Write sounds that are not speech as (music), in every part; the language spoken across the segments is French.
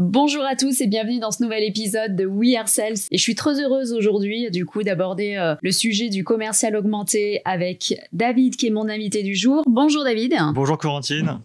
Bonjour à tous et bienvenue dans ce nouvel épisode de We Are Sales. Et je suis très heureuse aujourd'hui, du coup, d'aborder euh, le sujet du commercial augmenté avec David, qui est mon invité du jour. Bonjour David. Bonjour Corentine.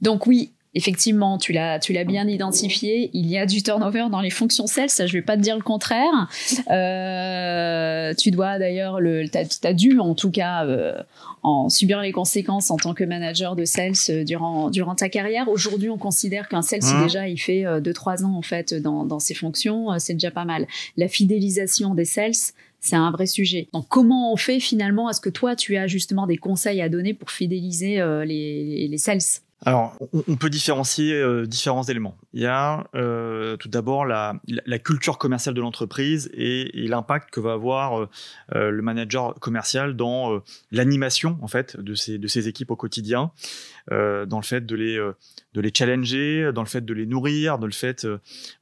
Donc oui, Effectivement, tu l'as, tu l'as bien identifié. Il y a du turnover dans les fonctions sales. Ça, je vais pas te dire le contraire. (laughs) Euh, tu dois d'ailleurs le, t'as, as dû en tout cas euh, en subir les conséquences en tant que manager de sales euh, durant durant ta carrière. Aujourd'hui, on considère qu'un sales, Mmh. déjà, il fait 2-3 ans en fait dans dans ses fonctions. C'est déjà pas mal. La fidélisation des sales. C'est un vrai sujet. Donc, comment on fait finalement Est-ce que toi, tu as justement des conseils à donner pour fidéliser euh, les, les sales? Alors, on, peut différencier euh, différents éléments. Il y a euh, tout d'abord la, la- culture commerciale de l'entreprise et, et l'impact que va avoir euh, euh, le manager commercial dans euh, l'animation en fait de ses, de ses équipes au quotidien, euh, dans le fait de les, de les challenger, dans le fait de les nourrir, dans le fait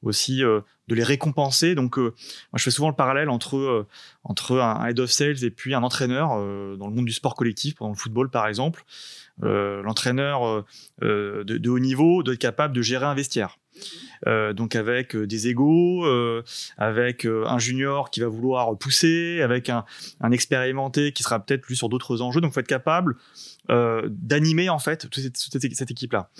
aussi de les récompenser. Donc, euh, moi, je fais souvent le parallèle entre euh, entre un head of sales et puis un entraîneur euh, dans le monde du sport collectif, dans le football par exemple. L'entraîneur de, de haut niveau doit être capable de gérer un vestiaire. Euh, donc avec des égaux, euh, avec un junior qui va vouloir pousser, avec un, un expérimenté qui sera peut-être plus sur d'autres enjeux. Donc faut être capable euh, d'animer en fait toute cette- cette équipe-là.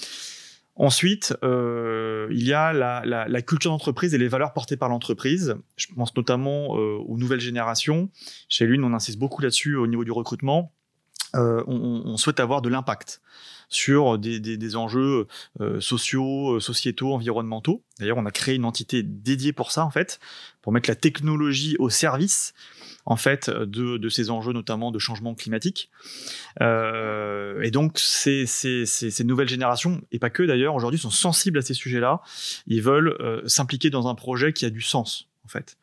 Ensuite, euh, il y a la, la- la culture d'entreprise et les valeurs portées par l'entreprise. Je pense notamment euh, aux nouvelles générations. Chez l'une, on insiste beaucoup là-dessus au niveau du recrutement. Euh, on, on- souhaite avoir de l'impact sur des, des- des enjeux euh, sociaux, euh, sociétaux, environnementaux. D'ailleurs, on a créé une entité dédiée pour ça, en fait, pour mettre la technologie au service en fait de, de ces enjeux notamment de changement climatique. Euh, et donc ces, ces, ces, ces nouvelles générations et pas que d'ailleurs aujourd'hui sont sensibles à ces sujets-là. Ils veulent euh, s'impliquer dans un projet qui a du sens en fait.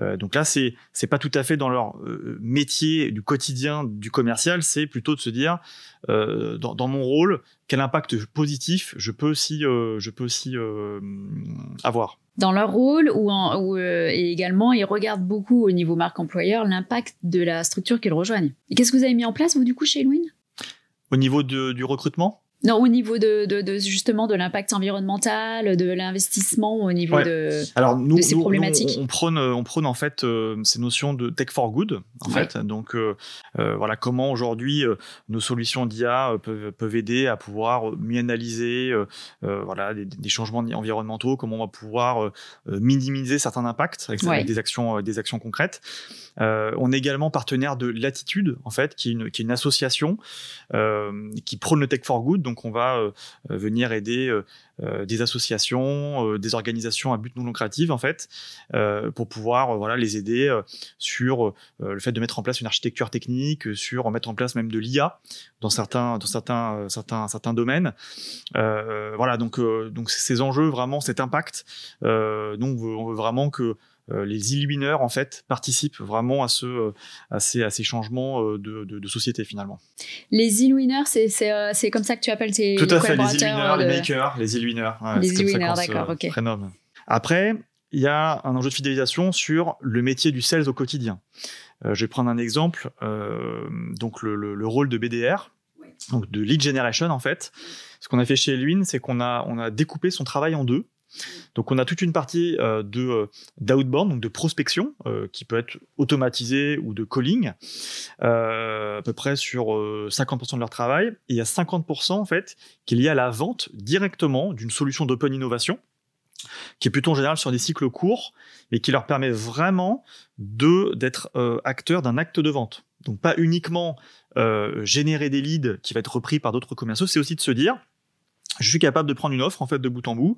Euh, donc là c'est c'est pas tout à fait dans leur euh, métier du quotidien du commercial c'est plutôt de se dire euh, dans, dans mon rôle quel impact positif je peux aussi je peux aussi avoir. Dans leur rôle ou, en, ou, et également ils regardent beaucoup au niveau marque employeur l'impact de la structure qu'ils rejoignent. Et qu'est-ce que vous avez mis en place vous du coup chez Louine au niveau de, du recrutement? Non, au niveau de, de, de justement de l'impact environnemental, de l'investissement, au niveau Ouais. de. Alors nous, de ces nous- problématiques. nous, on, prône, on prône en fait euh, ces notions de tech for good. En Ouais. fait, donc euh, euh, voilà comment aujourd'hui euh, nos solutions d'IA euh, peuvent, peuvent aider à pouvoir mieux analyser euh, euh, voilà des, des changements environnementaux, comment on va pouvoir euh, euh, minimiser certains impacts avec, Ouais. avec des actions, euh, des actions concrètes. Euh, on est également partenaire de Latitude en fait, qui est une, qui est une association euh, qui prône le tech for good. Donc on va euh, euh, venir aider euh, des associations, des organisations à but non lucratif en fait, pour pouvoir voilà les aider sur le fait de mettre en place une architecture technique, sur mettre en place même de l'IA dans certains dans certains certains certains domaines. Voilà donc donc ces enjeux vraiment cet impact. Donc on veut, vraiment que les illumineurs en fait participent vraiment à ce euh, à ces à ces changements euh, de, de, de société finalement. Les e-winners, c'est c'est euh, c'est comme ça que tu appelles tes Tout à fait, les collaborateurs, illumineurs, de- les makers, les illumineurs. Ouais, Les illumineurs, d'accord, ok. prénomme. Après, il y a un enjeu de fidélisation sur le métier du sales au quotidien. Euh, je vais prendre un exemple, euh, donc le, le- le rôle de BDR, donc de lead generation en fait. Ce qu'on a fait chez Elwin, c'est qu'on a, on a découpé son travail en deux. Donc on a toute une partie euh, de euh, d'outbound, donc de prospection, euh, qui peut être automatisée ou de calling, à peu près sur euh, 50% de leur travail. Et il y a 50% en fait qui est lié à la vente directement d'une solution d'open innovation, qui est plutôt en général sur des cycles courts, mais qui leur permet vraiment d'être acteurs d'un acte de vente. Donc pas uniquement générer des leads qui va être repris par d'autres commerciaux, c'est aussi de se dire je suis capable de prendre une offre en fait de bout en bout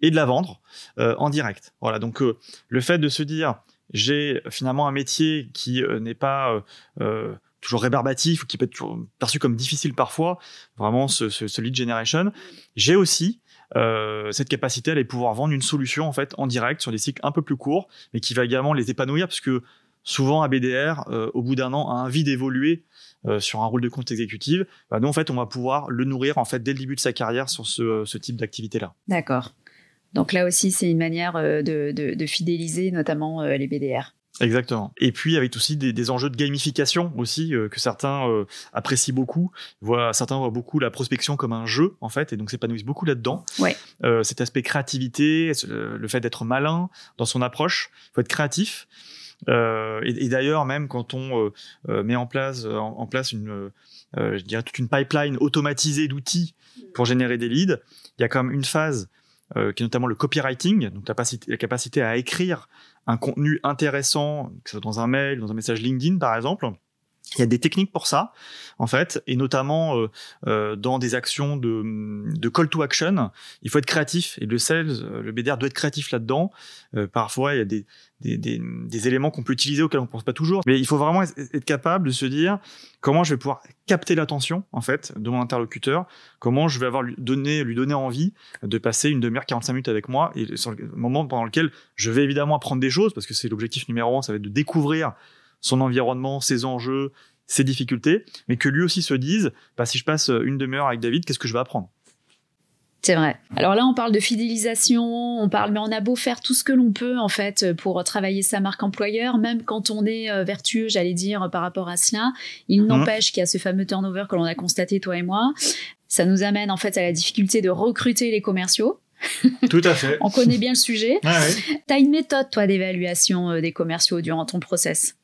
et de la vendre euh, en direct. Voilà, donc euh, le fait de se dire j'ai finalement un métier qui euh, n'est pas euh, euh, toujours rébarbatif ou qui peut être perçu comme difficile parfois, vraiment ce, ce, ce lead generation, j'ai aussi euh, cette capacité à aller pouvoir vendre une solution en fait en direct sur des cycles un peu plus courts, mais qui va également les épanouir parce que souvent un BDR, euh, au bout d'un an, a envie d'évoluer euh, sur un rôle de compte exécutif. Bah, nous en fait, on va pouvoir le nourrir en fait dès le début de sa carrière sur ce, ce type d'activité-là. D'accord. Donc là aussi, c'est une manière euh, de, de, de fidéliser notamment euh, les BDR. Exactement. Et puis avec aussi des, des enjeux de gamification aussi euh, que certains euh, apprécient beaucoup. Voient, certains voient beaucoup la prospection comme un jeu en fait, et donc s'épanouissent beaucoup là-dedans. Ouais. Euh, cet aspect créativité, le fait d'être malin dans son approche, il faut être créatif. Euh, et, d'ailleurs, même quand on euh, met en place, une, toute une pipeline automatisée d'outils pour générer des leads, il y a quand même une phase euh, qui est notamment le copywriting, donc la capacité, la capacité à écrire un contenu intéressant, que ce soit dans un mail, dans un message LinkedIn par exemple. Il y a des techniques pour ça, en fait, et notamment euh, euh, dans des actions de, de, call to action. Il faut être créatif, et le sales, euh, le BDR doit être créatif là-dedans. Euh, parfois, il y a des, des, des, des éléments qu'on peut utiliser auxquels on ne pense pas toujours, mais il faut vraiment être capable de se dire comment je vais pouvoir capter l'attention, en fait, de mon interlocuteur, comment je vais avoir lui donner, lui donner envie de passer une demi-heure, 45 minutes avec moi, et sur le moment pendant lequel je vais évidemment apprendre des choses, parce que c'est l'objectif numéro un, ça va être de découvrir son environnement, ses enjeux, ses difficultés, mais que lui aussi se dise, bah, si je passe une demi-heure avec David, qu'est-ce que je vais apprendre? C'est vrai. Alors là, on parle de fidélisation, on parle, mais on a beau faire tout ce que l'on peut en fait pour travailler sa marque employeur, même quand on est euh, vertueux, j'allais dire par rapport à cela, il mmh. n'empêche qu'il y a ce fameux turnover que l'on a constaté toi et moi. Ça nous amène en fait à la difficulté de recruter les commerciaux. (laughs) Tout à fait. on connaît bien le sujet. Ah, oui. Tu as une méthode toi d'évaluation euh, des commerciaux durant ton process?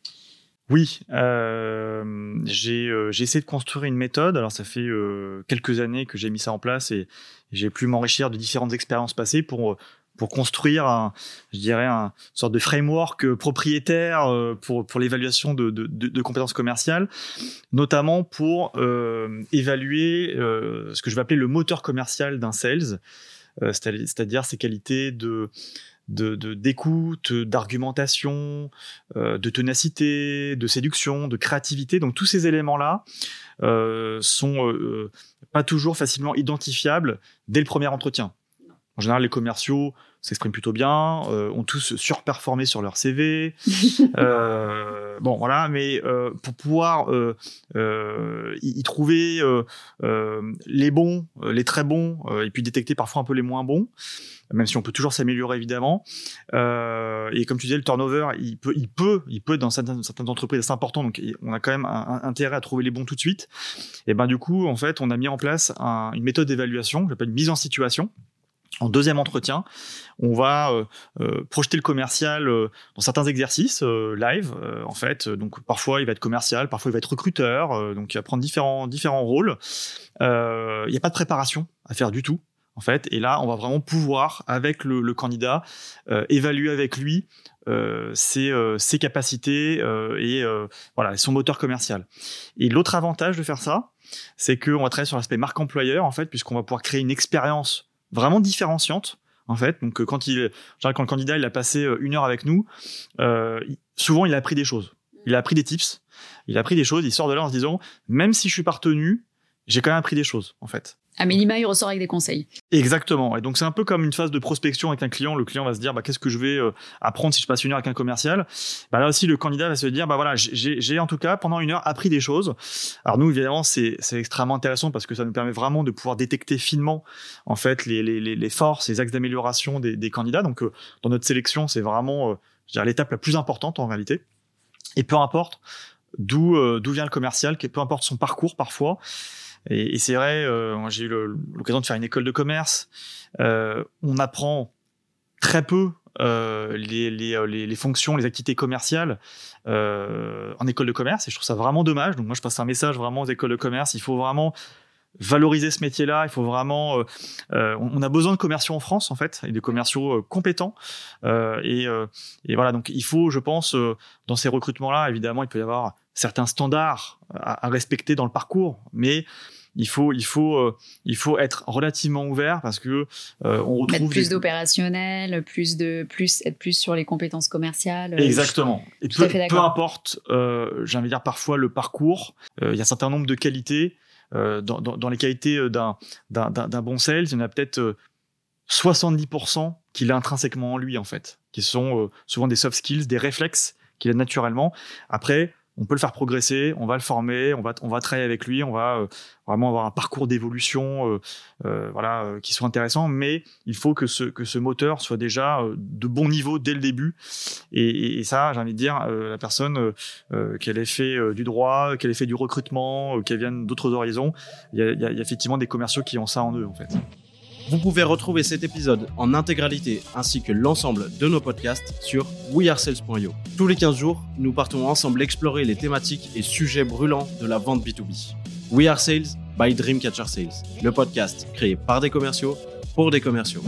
Oui, euh, j'ai euh, essayé de construire une méthode. Alors ça fait euh, quelques années que j'ai mis ça en place et j'ai pu m'enrichir de différentes expériences passées pour pour construire un, je dirais un sorte de framework euh, propriétaire euh, pour pour l'évaluation de, de, de, de, compétences commerciales, notamment pour euh, évaluer ce que je vais appeler le moteur commercial d'un sales, c'est-à-dire ses qualités de de d'écoute, d'argumentation, euh, de ténacité, de séduction, de créativité. Donc tous ces éléments-là euh, sont euh, pas toujours facilement identifiables dès le premier entretien. En général, les commerciaux s'expriment plutôt bien, euh, ont tous surperformé sur leur CV. (laughs) euh, bon, voilà, mais euh, pour pouvoir euh, euh, y, trouver les bons, les très bons, et puis détecter parfois un peu les moins bons, même si on peut toujours s'améliorer évidemment. et comme tu disais, le turnover, il peut, il peut, il peut être dans certaines, certaines entreprises assez important, donc on a quand même un, un, intérêt à trouver les bons tout de suite. Et ben du coup, en fait, on a mis en place un, une méthode d'évaluation, j'appelle mise en situation en deuxième entretien, on va euh, euh, projeter le commercial euh, dans certains exercices live, en fait. Donc parfois il va être commercial, parfois il va être recruteur, donc il va prendre différents différents rôles. Il n'y a pas de préparation à faire du tout, en fait. Et là, on va vraiment pouvoir avec le, candidat évaluer avec lui ses, ses capacités et voilà son moteur commercial. Et l'autre avantage de faire ça, c'est qu'on va travailler sur l'aspect marque employeur, en fait, puisqu'on va pouvoir créer une expérience vraiment différenciante en fait. Donc euh, quand il, quand le candidat il a passé euh, une heure avec nous, euh, souvent il a appris des choses. Il a appris des tips. Il a appris des choses. Il sort de là en se disant, même si je suis pas retenu, j'ai quand même appris des choses en fait. À minima, il ressort avec des conseils. Exactement. Et donc c'est un peu comme une phase de prospection avec un client. Le client va se dire, bah, qu'est-ce que je vais euh, apprendre si je passe une heure avec un commercial? Bah, Là aussi, le candidat va se dire, bah voilà, j'ai en tout cas pendant une heure appris des choses. Alors nous, évidemment, c'est extrêmement intéressant parce que ça nous permet vraiment de pouvoir détecter finement en fait les, les, les forces, les axes d'amélioration des, des, candidats. Donc euh, dans notre sélection, c'est vraiment euh, l'étape la plus importante en réalité. Et peu importe d'où euh, d'où vient le commercial, peu importe son parcours parfois. Et, c'est vrai, euh, j'ai eu l'occasion de faire une école de commerce. Euh, on apprend très peu euh, les, fonctions, les activités commerciales en école de commerce. Et je trouve ça vraiment dommage. Donc moi, je passe un message vraiment aux écoles de commerce. Il faut vraiment valoriser ce métier-là. Il faut vraiment. Euh, euh on a besoin de commerciaux en France, en fait, et de commerciaux euh, compétents. Euh, et, et, voilà. Donc, il faut, je pense, dans ces recrutements-là, évidemment, il peut y avoir certains standards à, à respecter dans le parcours, mais il faut, il faut, euh, il faut être relativement ouvert parce que euh, on retrouve Mettre plus des... d'opérationnel, plus de, plus être plus sur les compétences commerciales. Exactement. Et peu, peu importe, euh, j'ai envie de dire parfois le parcours. Euh, il y a un certain nombre de qualités. Euh, dans, les qualités d'un, d'un, d'un bon sales, il y en a peut-être 70% qu'il a intrinsèquement en lui en fait, qui sont souvent des soft skills, des réflexes qu'il a naturellement. Après, on peut le faire progresser, on va le former, on va, on va travailler avec lui, on va euh, vraiment avoir un parcours d'évolution euh, euh, voilà, qui soit intéressant, mais il faut que ce, que ce moteur soit déjà de bon niveau dès le début. Et, ça, j'ai envie de dire, la personne, qu'elle ait fait du droit, qu'elle ait fait du recrutement, qu'elle vienne d'autres horizons, il y, il y a effectivement des commerciaux qui ont ça en eux, en fait. Vous pouvez retrouver cet épisode en intégralité ainsi que l'ensemble de nos podcasts sur wearesales.io. Tous les 15 jours, nous partons ensemble explorer les thématiques et sujets brûlants de la vente B2B. We Are Sales by Dreamcatcher Sales, le podcast créé par des commerciaux pour des commerciaux.